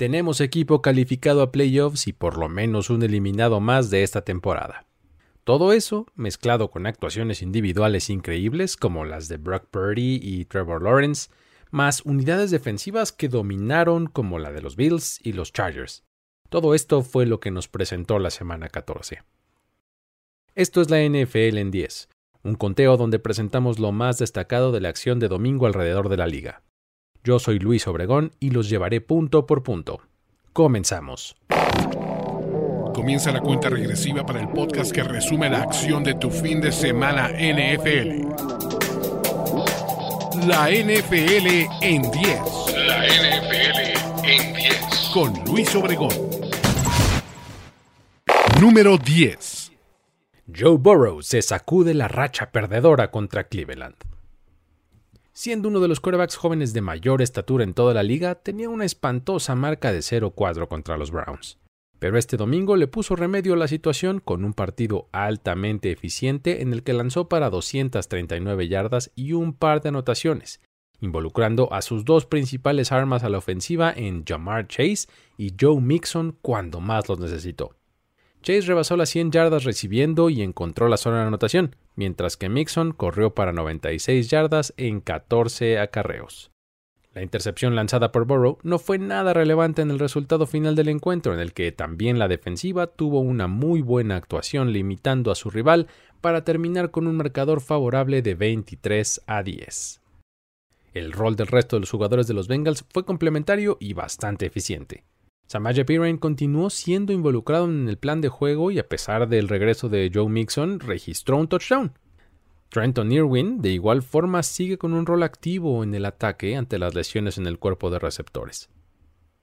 tenemos equipo calificado a playoffs y por lo menos un eliminado más de esta temporada. Todo eso, mezclado con actuaciones individuales increíbles como las de Brock Purdy y Trevor Lawrence, más unidades defensivas que dominaron como la de los Bills y los Chargers. Todo esto fue lo que nos presentó la semana 14. Esto es la NFL en 10, un conteo donde presentamos lo más destacado de la acción de domingo alrededor de la liga. Yo soy Luis Obregón y los llevaré punto por punto. Comenzamos. Comienza la cuenta regresiva para el podcast que resume la acción de tu fin de semana NFL. La NFL en 10. La NFL en 10. Con Luis Obregón. Número 10. Joe Burrow se sacude la racha perdedora contra Cleveland. Siendo uno de los quarterbacks jóvenes de mayor estatura en toda la liga, tenía una espantosa marca de 0-4 contra los Browns. Pero este domingo le puso remedio a la situación con un partido altamente eficiente en el que lanzó para 239 yardas y un par de anotaciones, involucrando a sus dos principales armas a la ofensiva en Jamar Chase y Joe Mixon cuando más los necesitó. Chase rebasó las 100 yardas recibiendo y encontró la zona de anotación, mientras que Mixon corrió para 96 yardas en 14 acarreos. La intercepción lanzada por Burrow no fue nada relevante en el resultado final del encuentro, en el que también la defensiva tuvo una muy buena actuación limitando a su rival para terminar con un marcador favorable de 23 a 10. El rol del resto de los jugadores de los Bengals fue complementario y bastante eficiente. Samaje Perine continuó siendo involucrado en el plan de juego y a pesar del regreso de Joe Mixon, registró un touchdown. Trenton Irwin, de igual forma, sigue con un rol activo en el ataque ante las lesiones en el cuerpo de receptores.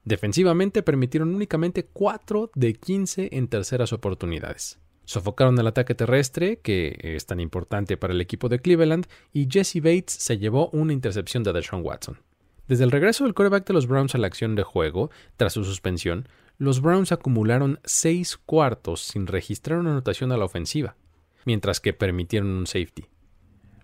Defensivamente permitieron únicamente 4 de 15 en terceras oportunidades. Sofocaron el ataque terrestre, que es tan importante para el equipo de Cleveland, y Jesse Bates se llevó una intercepción de Deshaun Watson. Desde el regreso del quarterback de los Browns a la acción de juego, tras su suspensión, los Browns acumularon seis cuartos sin registrar una anotación a la ofensiva, mientras que permitieron un safety.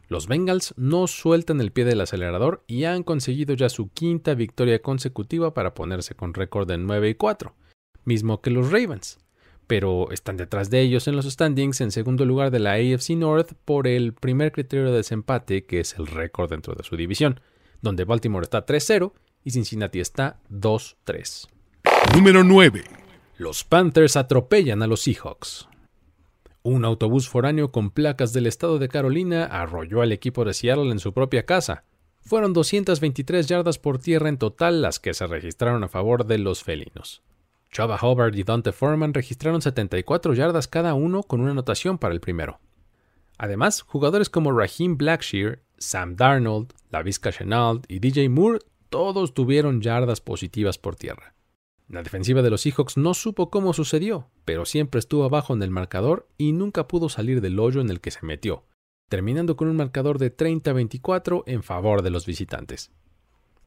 Los Bengals no sueltan el pie del acelerador y han conseguido ya su quinta victoria consecutiva para ponerse con récord de 9 y 4, mismo que los Ravens, pero están detrás de ellos en los standings en segundo lugar de la AFC North por el primer criterio de desempate que es el récord dentro de su división donde Baltimore está 3-0 y Cincinnati está 2-3. Número 9. Los Panthers atropellan a los Seahawks. Un autobús foráneo con placas del estado de Carolina arrolló al equipo de Seattle en su propia casa. Fueron 223 yardas por tierra en total las que se registraron a favor de los felinos. Chava Hubbard y Dante Foreman registraron 74 yardas cada uno con una anotación para el primero. Además, jugadores como Raheem Blackshear Sam Darnold, Lavisca Chenault y DJ Moore todos tuvieron yardas positivas por tierra. La defensiva de los Seahawks no supo cómo sucedió, pero siempre estuvo abajo en el marcador y nunca pudo salir del hoyo en el que se metió, terminando con un marcador de 30-24 en favor de los visitantes.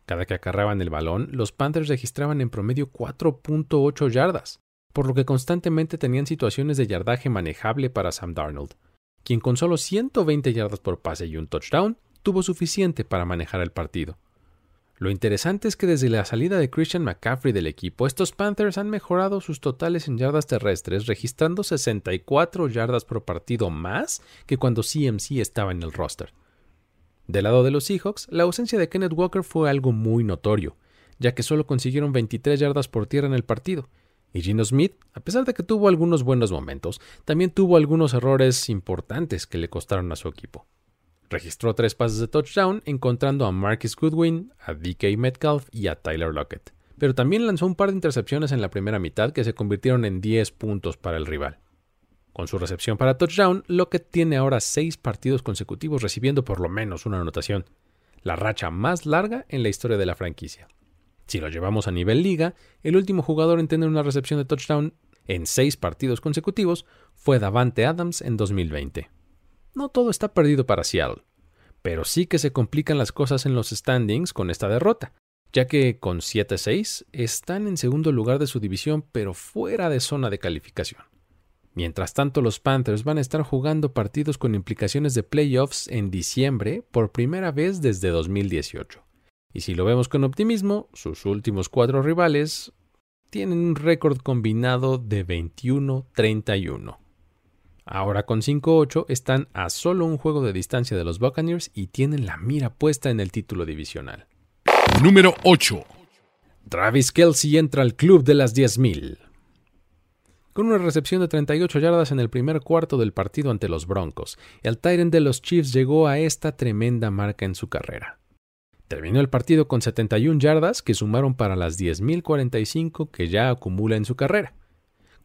Cada que acarraban el balón, los Panthers registraban en promedio 4.8 yardas, por lo que constantemente tenían situaciones de yardaje manejable para Sam Darnold, quien con solo 120 yardas por pase y un touchdown tuvo suficiente para manejar el partido. Lo interesante es que desde la salida de Christian McCaffrey del equipo, estos Panthers han mejorado sus totales en yardas terrestres, registrando 64 yardas por partido más que cuando CMC estaba en el roster. Del lado de los Seahawks, la ausencia de Kenneth Walker fue algo muy notorio, ya que solo consiguieron 23 yardas por tierra en el partido. Y Gino Smith, a pesar de que tuvo algunos buenos momentos, también tuvo algunos errores importantes que le costaron a su equipo. Registró tres pases de touchdown, encontrando a Marcus Goodwin, a DK Metcalf y a Tyler Lockett. Pero también lanzó un par de intercepciones en la primera mitad que se convirtieron en 10 puntos para el rival. Con su recepción para touchdown, Lockett tiene ahora 6 partidos consecutivos recibiendo por lo menos una anotación, la racha más larga en la historia de la franquicia. Si lo llevamos a nivel liga, el último jugador en tener una recepción de touchdown en 6 partidos consecutivos fue Davante Adams en 2020 no todo está perdido para Seattle, pero sí que se complican las cosas en los standings con esta derrota, ya que con 7-6 están en segundo lugar de su división pero fuera de zona de calificación. Mientras tanto, los Panthers van a estar jugando partidos con implicaciones de playoffs en diciembre por primera vez desde 2018. Y si lo vemos con optimismo, sus últimos cuatro rivales tienen un récord combinado de 21-31. Ahora con 5-8 están a solo un juego de distancia de los Buccaneers y tienen la mira puesta en el título divisional. Número 8. Travis Kelsey entra al club de las 10.000. Con una recepción de 38 yardas en el primer cuarto del partido ante los Broncos, el Tyrant de los Chiefs llegó a esta tremenda marca en su carrera. Terminó el partido con 71 yardas que sumaron para las 10.045 que ya acumula en su carrera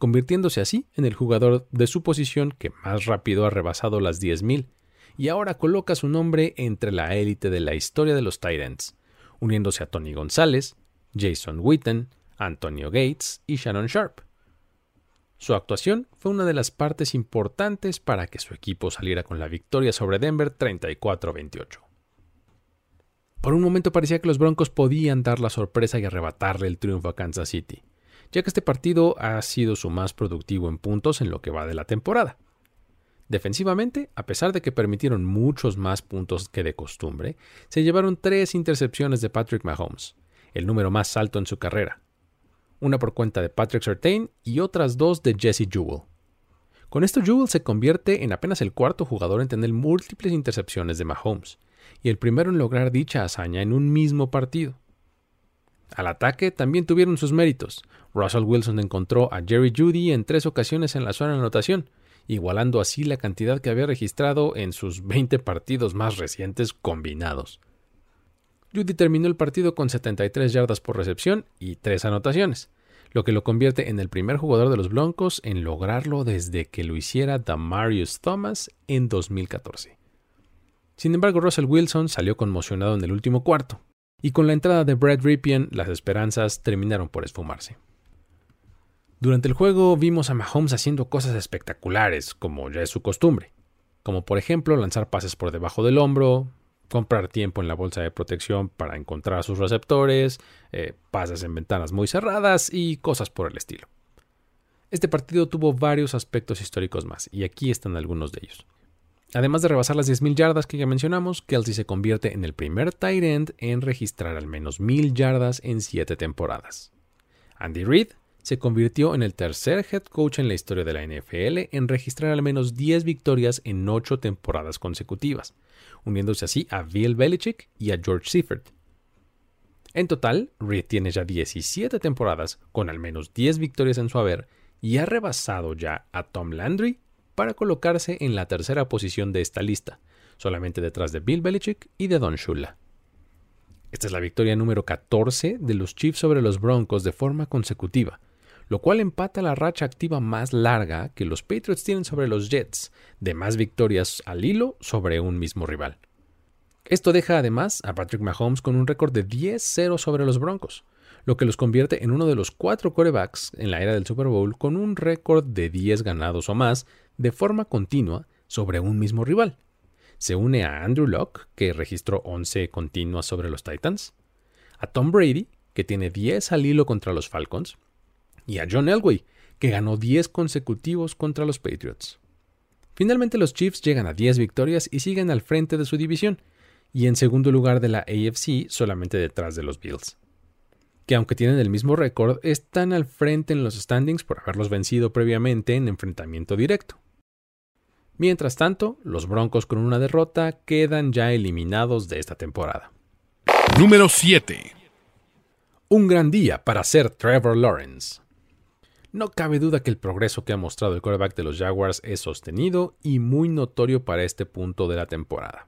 convirtiéndose así en el jugador de su posición que más rápido ha rebasado las 10.000 y ahora coloca su nombre entre la élite de la historia de los Titans, uniéndose a Tony González, Jason Witten, Antonio Gates y Shannon Sharp. Su actuación fue una de las partes importantes para que su equipo saliera con la victoria sobre Denver 34-28. Por un momento parecía que los Broncos podían dar la sorpresa y arrebatarle el triunfo a Kansas City, ya que este partido ha sido su más productivo en puntos en lo que va de la temporada. Defensivamente, a pesar de que permitieron muchos más puntos que de costumbre, se llevaron tres intercepciones de Patrick Mahomes, el número más alto en su carrera. Una por cuenta de Patrick Surtain y otras dos de Jesse Jewell. Con esto Jewell se convierte en apenas el cuarto jugador en tener múltiples intercepciones de Mahomes, y el primero en lograr dicha hazaña en un mismo partido. Al ataque también tuvieron sus méritos. Russell Wilson encontró a Jerry Judy en tres ocasiones en la zona de anotación, igualando así la cantidad que había registrado en sus 20 partidos más recientes combinados. Judy terminó el partido con 73 yardas por recepción y tres anotaciones, lo que lo convierte en el primer jugador de los Broncos en lograrlo desde que lo hiciera Damarius Thomas en 2014. Sin embargo, Russell Wilson salió conmocionado en el último cuarto, y con la entrada de Brad Ripien las esperanzas terminaron por esfumarse. Durante el juego vimos a Mahomes haciendo cosas espectaculares, como ya es su costumbre, como por ejemplo lanzar pases por debajo del hombro, comprar tiempo en la bolsa de protección para encontrar a sus receptores, eh, pases en ventanas muy cerradas y cosas por el estilo. Este partido tuvo varios aspectos históricos más, y aquí están algunos de ellos. Además de rebasar las 10.000 yardas que ya mencionamos, Kelsey se convierte en el primer tight end en registrar al menos 1.000 yardas en 7 temporadas. Andy Reid se convirtió en el tercer head coach en la historia de la NFL en registrar al menos 10 victorias en 8 temporadas consecutivas, uniéndose así a Bill Belichick y a George Seifert. En total, Reid tiene ya 17 temporadas con al menos 10 victorias en su haber y ha rebasado ya a Tom Landry para colocarse en la tercera posición de esta lista, solamente detrás de Bill Belichick y de Don Shula. Esta es la victoria número 14 de los Chiefs sobre los Broncos de forma consecutiva, lo cual empata la racha activa más larga que los Patriots tienen sobre los Jets, de más victorias al hilo sobre un mismo rival. Esto deja además a Patrick Mahomes con un récord de 10-0 sobre los Broncos, lo que los convierte en uno de los cuatro quarterbacks en la era del Super Bowl con un récord de 10 ganados o más de forma continua sobre un mismo rival. Se une a Andrew Locke, que registró 11 continuas sobre los Titans, a Tom Brady, que tiene 10 al hilo contra los Falcons, y a John Elway, que ganó 10 consecutivos contra los Patriots. Finalmente los Chiefs llegan a 10 victorias y siguen al frente de su división, y en segundo lugar de la AFC solamente detrás de los Bills, que aunque tienen el mismo récord, están al frente en los standings por haberlos vencido previamente en enfrentamiento directo. Mientras tanto, los Broncos con una derrota quedan ya eliminados de esta temporada. Número 7. Un gran día para ser Trevor Lawrence. No cabe duda que el progreso que ha mostrado el quarterback de los Jaguars es sostenido y muy notorio para este punto de la temporada.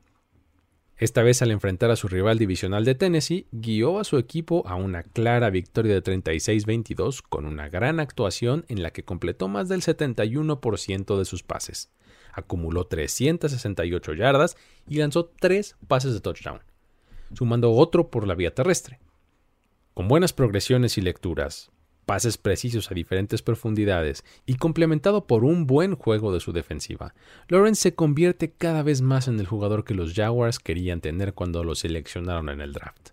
Esta vez al enfrentar a su rival divisional de Tennessee, guió a su equipo a una clara victoria de 36-22 con una gran actuación en la que completó más del 71% de sus pases acumuló 368 yardas y lanzó tres pases de touchdown, sumando otro por la vía terrestre. Con buenas progresiones y lecturas, pases precisos a diferentes profundidades y complementado por un buen juego de su defensiva, Lawrence se convierte cada vez más en el jugador que los Jaguars querían tener cuando lo seleccionaron en el draft.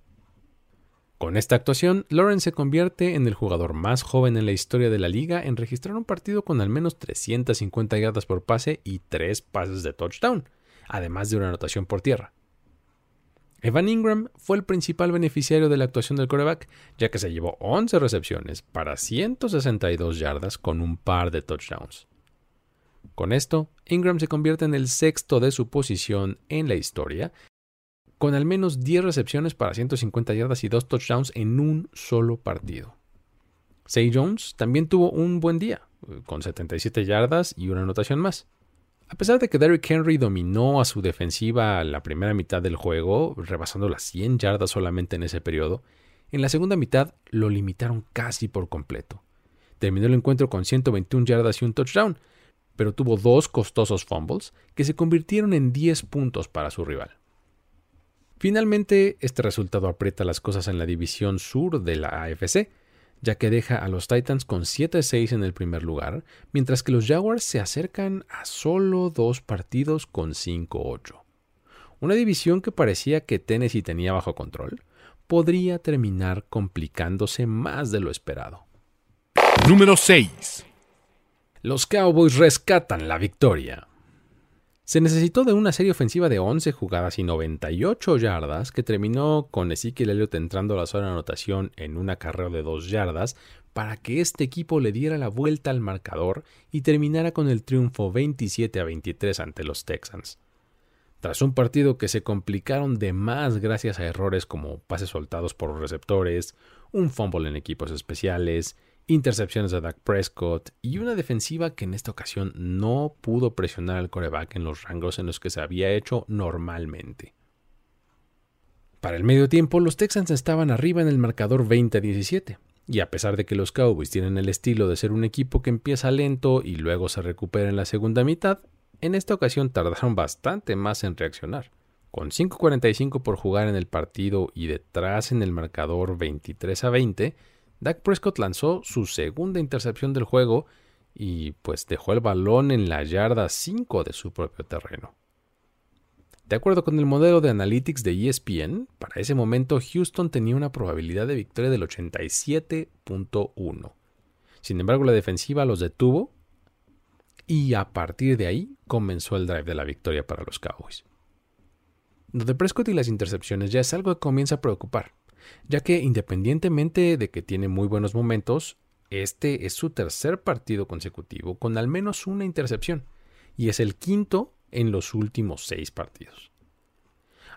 Con esta actuación, Lawrence se convierte en el jugador más joven en la historia de la liga en registrar un partido con al menos 350 yardas por pase y 3 pases de touchdown, además de una anotación por tierra. Evan Ingram fue el principal beneficiario de la actuación del coreback, ya que se llevó 11 recepciones para 162 yardas con un par de touchdowns. Con esto, Ingram se convierte en el sexto de su posición en la historia, con al menos 10 recepciones para 150 yardas y 2 touchdowns en un solo partido. Say Jones también tuvo un buen día, con 77 yardas y una anotación más. A pesar de que Derrick Henry dominó a su defensiva la primera mitad del juego, rebasando las 100 yardas solamente en ese periodo, en la segunda mitad lo limitaron casi por completo. Terminó el encuentro con 121 yardas y un touchdown, pero tuvo dos costosos fumbles que se convirtieron en 10 puntos para su rival. Finalmente, este resultado aprieta las cosas en la división sur de la AFC, ya que deja a los Titans con 7-6 en el primer lugar, mientras que los Jaguars se acercan a solo dos partidos con 5-8. Una división que parecía que Tennessee tenía bajo control, podría terminar complicándose más de lo esperado. Número 6. Los Cowboys rescatan la victoria. Se necesitó de una serie ofensiva de 11 jugadas y 98 yardas que terminó con Ezekiel Elliott entrando a la zona de anotación en una carrera de 2 yardas para que este equipo le diera la vuelta al marcador y terminara con el triunfo 27 a 23 ante los Texans. Tras un partido que se complicaron de más gracias a errores como pases soltados por los receptores, un fumble en equipos especiales, intercepciones de Dak Prescott y una defensiva que en esta ocasión no pudo presionar al coreback en los rangos en los que se había hecho normalmente. Para el medio tiempo, los Texans estaban arriba en el marcador 20-17, y a pesar de que los Cowboys tienen el estilo de ser un equipo que empieza lento y luego se recupera en la segunda mitad, en esta ocasión tardaron bastante más en reaccionar. Con 5.45 por jugar en el partido y detrás en el marcador 23 a 20, Dak Prescott lanzó su segunda intercepción del juego y pues dejó el balón en la yarda 5 de su propio terreno. De acuerdo con el modelo de analytics de ESPN, para ese momento Houston tenía una probabilidad de victoria del 87.1. Sin embargo, la defensiva los detuvo y a partir de ahí comenzó el drive de la victoria para los Cowboys. Lo de Prescott y las intercepciones ya es algo que comienza a preocupar ya que independientemente de que tiene muy buenos momentos, este es su tercer partido consecutivo con al menos una intercepción, y es el quinto en los últimos seis partidos.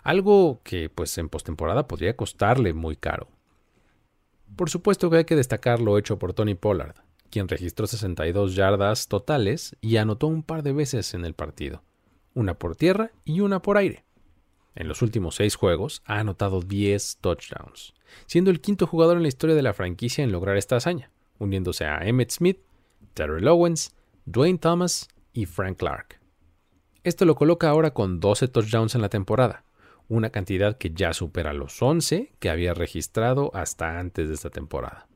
Algo que pues en postemporada podría costarle muy caro. Por supuesto que hay que destacar lo hecho por Tony Pollard, quien registró 62 yardas totales y anotó un par de veces en el partido, una por tierra y una por aire. En los últimos seis juegos ha anotado 10 touchdowns, siendo el quinto jugador en la historia de la franquicia en lograr esta hazaña, uniéndose a Emmett Smith, Terrell Owens, Dwayne Thomas y Frank Clark. Esto lo coloca ahora con 12 touchdowns en la temporada, una cantidad que ya supera los 11 que había registrado hasta antes de esta temporada.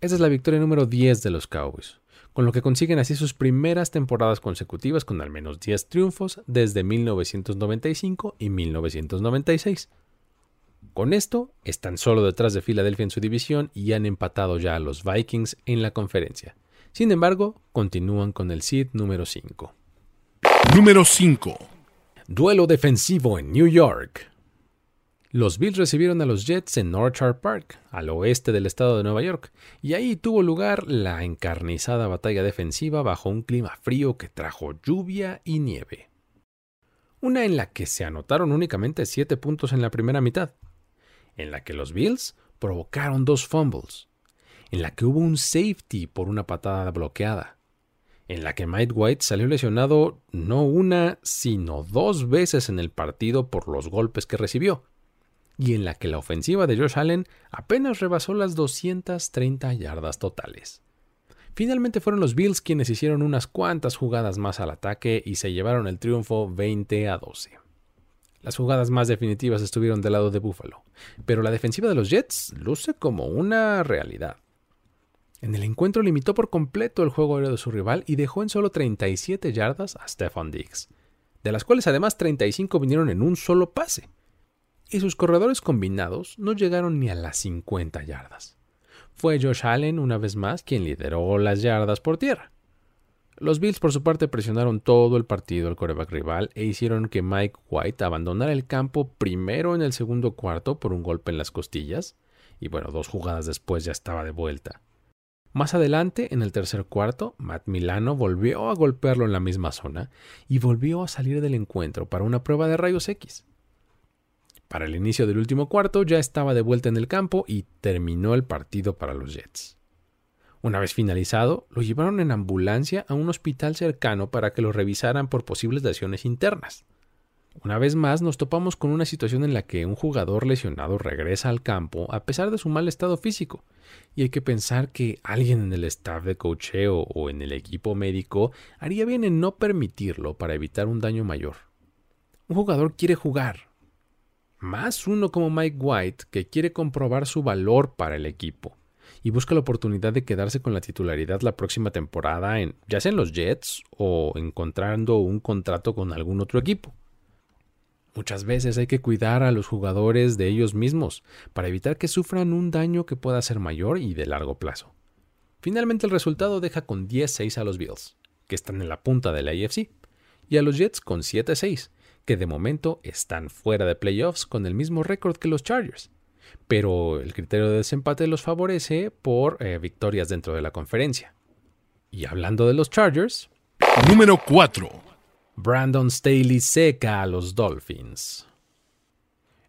Esta es la victoria número 10 de los Cowboys, con lo que consiguen así sus primeras temporadas consecutivas con al menos 10 triunfos desde 1995 y 1996. Con esto, están solo detrás de Filadelfia en su división y han empatado ya a los Vikings en la conferencia. Sin embargo, continúan con el seed número 5. Número 5. Duelo defensivo en New York. Los Bills recibieron a los Jets en Orchard Park, al oeste del estado de Nueva York, y ahí tuvo lugar la encarnizada batalla defensiva bajo un clima frío que trajo lluvia y nieve. Una en la que se anotaron únicamente siete puntos en la primera mitad, en la que los Bills provocaron dos fumbles, en la que hubo un safety por una patada bloqueada, en la que Mike White salió lesionado no una, sino dos veces en el partido por los golpes que recibió, y en la que la ofensiva de Josh Allen apenas rebasó las 230 yardas totales. Finalmente fueron los Bills quienes hicieron unas cuantas jugadas más al ataque y se llevaron el triunfo 20 a 12. Las jugadas más definitivas estuvieron del lado de Buffalo, pero la defensiva de los Jets luce como una realidad. En el encuentro limitó por completo el juego aéreo de su rival y dejó en solo 37 yardas a Stephon Diggs, de las cuales además 35 vinieron en un solo pase y sus corredores combinados no llegaron ni a las 50 yardas. Fue Josh Allen una vez más quien lideró las yardas por tierra. Los Bills por su parte presionaron todo el partido al coreback rival e hicieron que Mike White abandonara el campo primero en el segundo cuarto por un golpe en las costillas y bueno, dos jugadas después ya estaba de vuelta. Más adelante, en el tercer cuarto, Matt Milano volvió a golpearlo en la misma zona y volvió a salir del encuentro para una prueba de rayos X. Para el inicio del último cuarto ya estaba de vuelta en el campo y terminó el partido para los Jets. Una vez finalizado, lo llevaron en ambulancia a un hospital cercano para que lo revisaran por posibles lesiones internas. Una vez más nos topamos con una situación en la que un jugador lesionado regresa al campo a pesar de su mal estado físico, y hay que pensar que alguien en el staff de cocheo o en el equipo médico haría bien en no permitirlo para evitar un daño mayor. Un jugador quiere jugar, más uno como Mike White que quiere comprobar su valor para el equipo y busca la oportunidad de quedarse con la titularidad la próxima temporada, en, ya sea en los Jets o encontrando un contrato con algún otro equipo. Muchas veces hay que cuidar a los jugadores de ellos mismos para evitar que sufran un daño que pueda ser mayor y de largo plazo. Finalmente el resultado deja con 10-6 a los Bills, que están en la punta de la AFC, y a los Jets con 7-6, que de momento están fuera de playoffs con el mismo récord que los Chargers pero el criterio de desempate los favorece por eh, victorias dentro de la conferencia. Y hablando de los Chargers. Número 4. Brandon Staley seca a los Dolphins.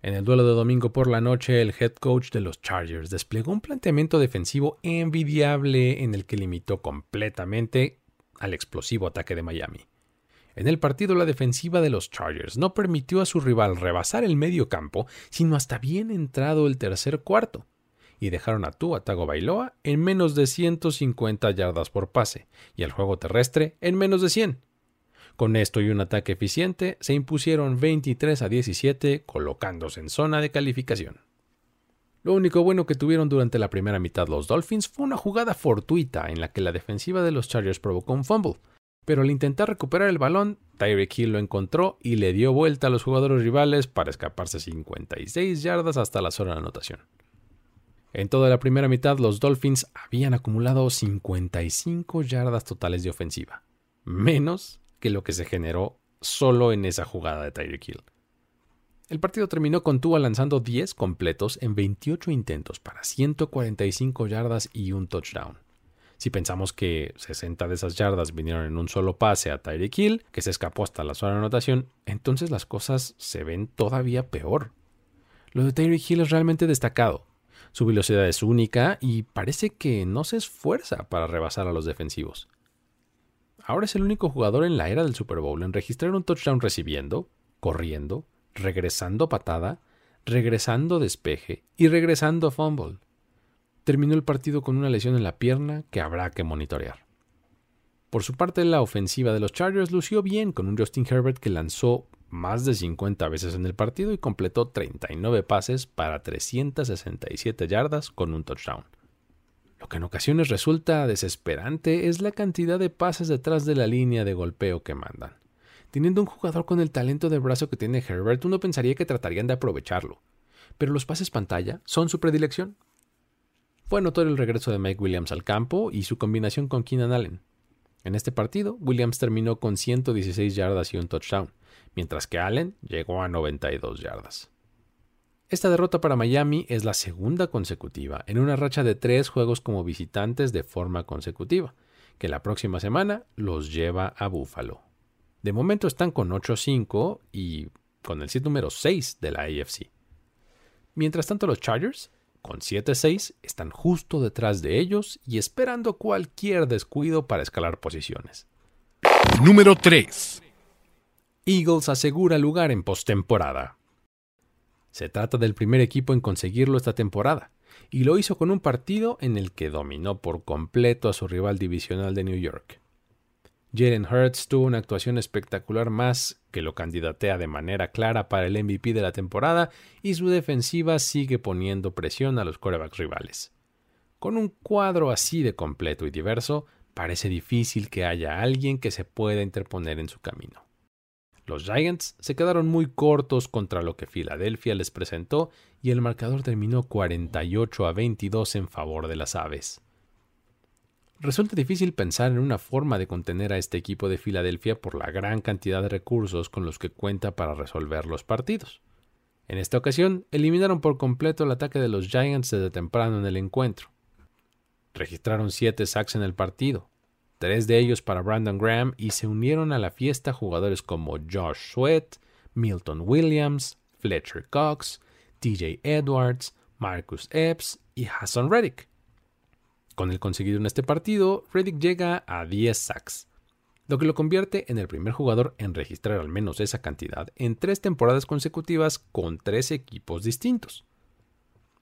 En el duelo de domingo por la noche, el head coach de los Chargers desplegó un planteamiento defensivo envidiable en el que limitó completamente al explosivo ataque de Miami. En el partido, la defensiva de los Chargers no permitió a su rival rebasar el medio campo, sino hasta bien entrado el tercer cuarto, y dejaron a Tua Bailoa en menos de 150 yardas por pase, y al juego terrestre en menos de 100. Con esto y un ataque eficiente, se impusieron 23 a 17, colocándose en zona de calificación. Lo único bueno que tuvieron durante la primera mitad los Dolphins fue una jugada fortuita en la que la defensiva de los Chargers provocó un fumble, pero al intentar recuperar el balón, Tyreek Hill lo encontró y le dio vuelta a los jugadores rivales para escaparse 56 yardas hasta la zona de anotación. En toda la primera mitad, los Dolphins habían acumulado 55 yardas totales de ofensiva, menos que lo que se generó solo en esa jugada de Tyreek Hill. El partido terminó con Tua lanzando 10 completos en 28 intentos para 145 yardas y un touchdown. Si pensamos que 60 de esas yardas vinieron en un solo pase a Tyreek Hill, que se escapó hasta la zona de anotación, entonces las cosas se ven todavía peor. Lo de Tyreek Hill es realmente destacado. Su velocidad es única y parece que no se esfuerza para rebasar a los defensivos. Ahora es el único jugador en la era del Super Bowl en registrar un touchdown recibiendo, corriendo, regresando patada, regresando despeje y regresando fumble terminó el partido con una lesión en la pierna que habrá que monitorear. Por su parte, la ofensiva de los Chargers lució bien con un Justin Herbert que lanzó más de 50 veces en el partido y completó 39 pases para 367 yardas con un touchdown. Lo que en ocasiones resulta desesperante es la cantidad de pases detrás de la línea de golpeo que mandan. Teniendo un jugador con el talento de brazo que tiene Herbert, uno pensaría que tratarían de aprovecharlo. Pero los pases pantalla son su predilección fue notorio el regreso de Mike Williams al campo y su combinación con Keenan Allen. En este partido, Williams terminó con 116 yardas y un touchdown, mientras que Allen llegó a 92 yardas. Esta derrota para Miami es la segunda consecutiva en una racha de tres juegos como visitantes de forma consecutiva, que la próxima semana los lleva a Buffalo. De momento están con 8-5 y con el sit número 6 de la AFC. Mientras tanto, los Chargers con 7-6 están justo detrás de ellos y esperando cualquier descuido para escalar posiciones. Número 3. Eagles asegura lugar en postemporada. Se trata del primer equipo en conseguirlo esta temporada, y lo hizo con un partido en el que dominó por completo a su rival divisional de New York. Jalen Hurts tuvo una actuación espectacular más que lo candidatea de manera clara para el MVP de la temporada y su defensiva sigue poniendo presión a los corebacks rivales. Con un cuadro así de completo y diverso, parece difícil que haya alguien que se pueda interponer en su camino. Los Giants se quedaron muy cortos contra lo que Filadelfia les presentó y el marcador terminó 48 a 22 en favor de las aves. Resulta difícil pensar en una forma de contener a este equipo de Filadelfia por la gran cantidad de recursos con los que cuenta para resolver los partidos. En esta ocasión, eliminaron por completo el ataque de los Giants desde temprano en el encuentro. Registraron siete sacks en el partido, tres de ellos para Brandon Graham y se unieron a la fiesta jugadores como Josh Sweat, Milton Williams, Fletcher Cox, TJ Edwards, Marcus Epps y Hassan Reddick. Con el conseguido en este partido, Reddick llega a 10 sacks, lo que lo convierte en el primer jugador en registrar al menos esa cantidad en tres temporadas consecutivas con tres equipos distintos.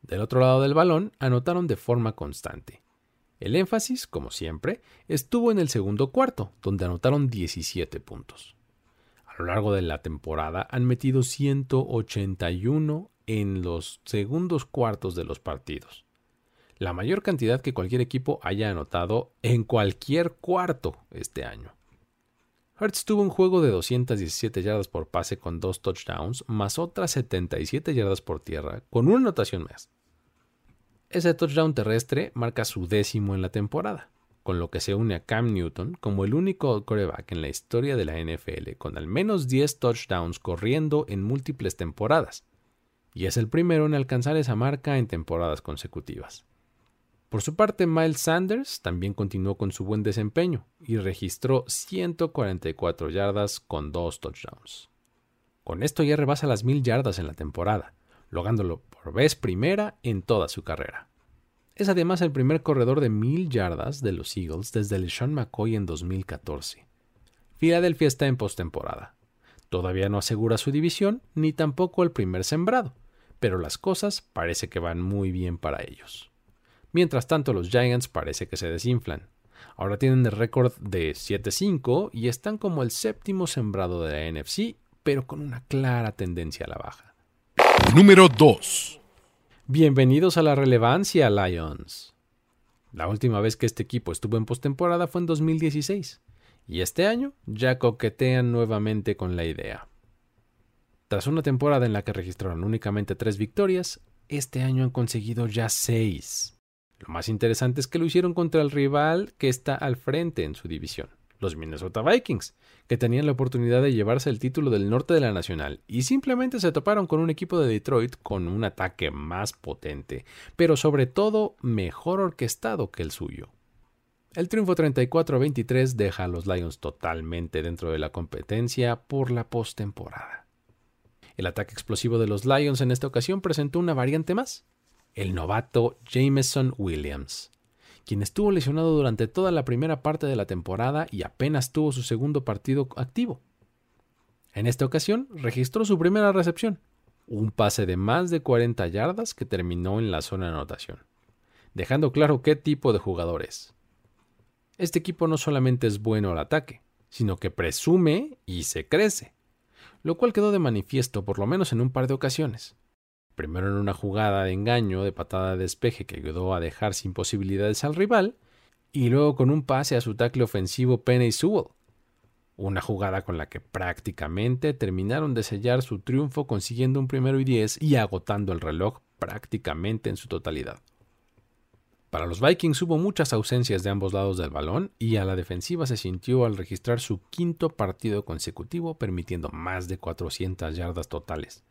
Del otro lado del balón, anotaron de forma constante. El énfasis, como siempre, estuvo en el segundo cuarto, donde anotaron 17 puntos. A lo largo de la temporada han metido 181 en los segundos cuartos de los partidos la mayor cantidad que cualquier equipo haya anotado en cualquier cuarto este año. Hertz tuvo un juego de 217 yardas por pase con dos touchdowns, más otras 77 yardas por tierra, con una anotación más. Ese touchdown terrestre marca su décimo en la temporada, con lo que se une a Cam Newton como el único coreback en la historia de la NFL con al menos 10 touchdowns corriendo en múltiples temporadas, y es el primero en alcanzar esa marca en temporadas consecutivas. Por su parte, Miles Sanders también continuó con su buen desempeño y registró 144 yardas con dos touchdowns. Con esto ya rebasa las mil yardas en la temporada, lográndolo por vez primera en toda su carrera. Es además el primer corredor de mil yardas de los Eagles desde el Sean McCoy en 2014. Filadelfia está en postemporada. Todavía no asegura su división ni tampoco el primer sembrado, pero las cosas parece que van muy bien para ellos. Mientras tanto, los Giants parece que se desinflan. Ahora tienen el récord de 7-5 y están como el séptimo sembrado de la NFC, pero con una clara tendencia a la baja. Número 2. Bienvenidos a la relevancia, Lions. La última vez que este equipo estuvo en postemporada fue en 2016, y este año ya coquetean nuevamente con la idea. Tras una temporada en la que registraron únicamente tres victorias, este año han conseguido ya seis. Lo más interesante es que lo hicieron contra el rival que está al frente en su división, los Minnesota Vikings, que tenían la oportunidad de llevarse el título del norte de la Nacional y simplemente se toparon con un equipo de Detroit con un ataque más potente, pero sobre todo mejor orquestado que el suyo. El triunfo 34-23 deja a los Lions totalmente dentro de la competencia por la postemporada. El ataque explosivo de los Lions en esta ocasión presentó una variante más, el novato Jameson Williams, quien estuvo lesionado durante toda la primera parte de la temporada y apenas tuvo su segundo partido activo. En esta ocasión registró su primera recepción, un pase de más de 40 yardas que terminó en la zona de anotación, dejando claro qué tipo de jugador es. Este equipo no solamente es bueno al ataque, sino que presume y se crece, lo cual quedó de manifiesto por lo menos en un par de ocasiones primero en una jugada de engaño de patada de despeje que ayudó a dejar sin posibilidades al rival, y luego con un pase a su tackle ofensivo Penny Sewell, una jugada con la que prácticamente terminaron de sellar su triunfo consiguiendo un primero y diez y agotando el reloj prácticamente en su totalidad. Para los Vikings hubo muchas ausencias de ambos lados del balón y a la defensiva se sintió al registrar su quinto partido consecutivo permitiendo más de 400 yardas totales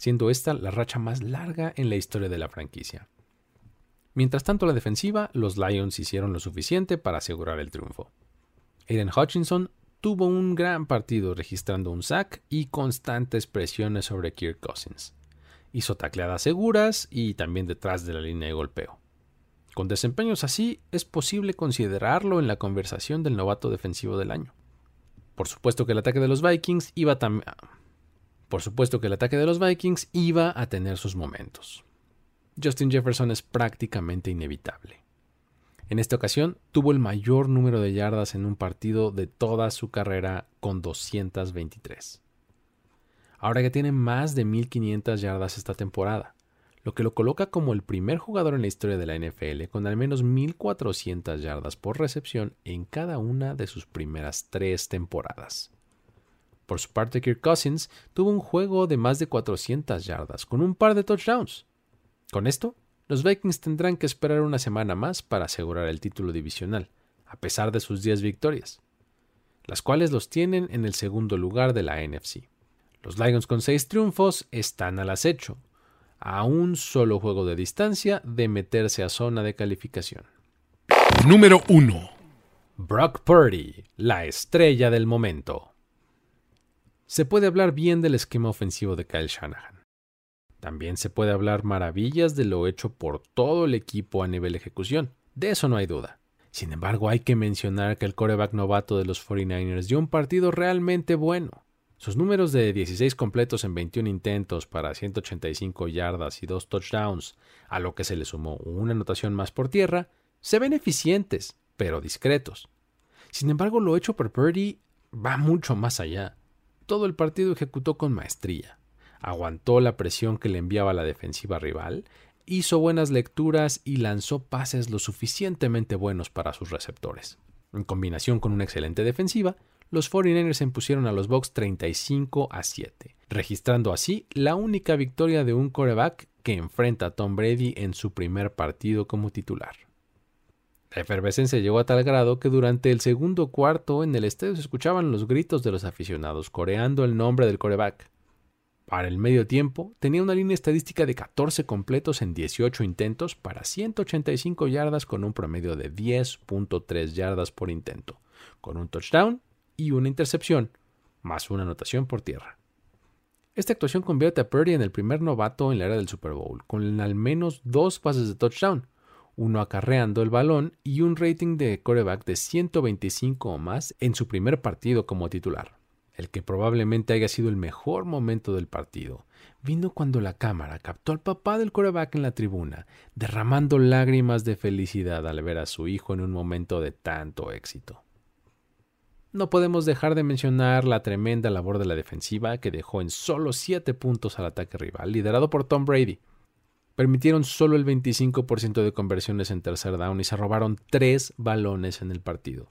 siendo esta la racha más larga en la historia de la franquicia. Mientras tanto, la defensiva, los Lions hicieron lo suficiente para asegurar el triunfo. Aiden Hutchinson tuvo un gran partido registrando un sack y constantes presiones sobre Kirk Cousins. Hizo tacleadas seguras y también detrás de la línea de golpeo. Con desempeños así, es posible considerarlo en la conversación del novato defensivo del año. Por supuesto que el ataque de los Vikings iba también por supuesto que el ataque de los Vikings iba a tener sus momentos. Justin Jefferson es prácticamente inevitable. En esta ocasión tuvo el mayor número de yardas en un partido de toda su carrera con 223. Ahora que tiene más de 1500 yardas esta temporada, lo que lo coloca como el primer jugador en la historia de la NFL con al menos 1400 yardas por recepción en cada una de sus primeras tres temporadas. Por su parte, Kirk Cousins tuvo un juego de más de 400 yardas, con un par de touchdowns. Con esto, los Vikings tendrán que esperar una semana más para asegurar el título divisional, a pesar de sus 10 victorias, las cuales los tienen en el segundo lugar de la NFC. Los Lions con 6 triunfos están al acecho, a un solo juego de distancia de meterse a zona de calificación. Número 1. Brock Purdy, la estrella del momento. Se puede hablar bien del esquema ofensivo de Kyle Shanahan. También se puede hablar maravillas de lo hecho por todo el equipo a nivel ejecución. De eso no hay duda. Sin embargo, hay que mencionar que el coreback novato de los 49ers dio un partido realmente bueno. Sus números de 16 completos en 21 intentos para 185 yardas y 2 touchdowns, a lo que se le sumó una anotación más por tierra, se ven eficientes, pero discretos. Sin embargo, lo hecho por Purdy va mucho más allá. Todo el partido ejecutó con maestría. Aguantó la presión que le enviaba la defensiva rival, hizo buenas lecturas y lanzó pases lo suficientemente buenos para sus receptores. En combinación con una excelente defensiva, los 49ers se impusieron a los Bucks 35 a 7, registrando así la única victoria de un coreback que enfrenta a Tom Brady en su primer partido como titular. La efervescencia llegó a tal grado que durante el segundo cuarto en el estadio se escuchaban los gritos de los aficionados coreando el nombre del coreback. Para el medio tiempo, tenía una línea estadística de 14 completos en 18 intentos para 185 yardas con un promedio de 10.3 yardas por intento, con un touchdown y una intercepción, más una anotación por tierra. Esta actuación convierte a Purdy en el primer novato en la era del Super Bowl, con al menos dos pases de touchdown, uno acarreando el balón y un rating de coreback de 125 o más en su primer partido como titular, el que probablemente haya sido el mejor momento del partido. Vino cuando la cámara captó al papá del coreback en la tribuna, derramando lágrimas de felicidad al ver a su hijo en un momento de tanto éxito. No podemos dejar de mencionar la tremenda labor de la defensiva que dejó en solo 7 puntos al ataque rival, liderado por Tom Brady. Permitieron solo el 25% de conversiones en tercer down y se robaron 3 balones en el partido.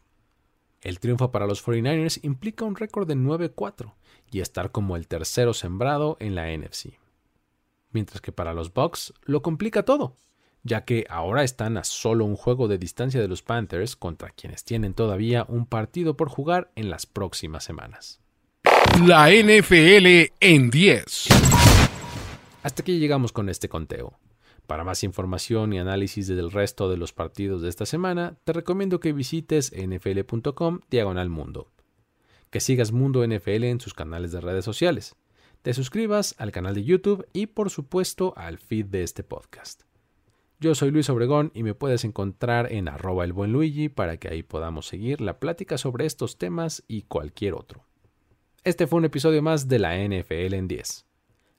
El triunfo para los 49ers implica un récord de 9-4 y estar como el tercero sembrado en la NFC. Mientras que para los Bucks lo complica todo ya que ahora están a solo un juego de distancia de los Panthers contra quienes tienen todavía un partido por jugar en las próximas semanas. La NFL en 10. Hasta aquí llegamos con este conteo. Para más información y análisis del resto de los partidos de esta semana, te recomiendo que visites nfl.com diagonal mundo. Que sigas Mundo NFL en sus canales de redes sociales. Te suscribas al canal de YouTube y por supuesto al feed de este podcast. Yo soy Luis Obregón y me puedes encontrar en arroba el buen Luigi para que ahí podamos seguir la plática sobre estos temas y cualquier otro. Este fue un episodio más de la NFL en 10.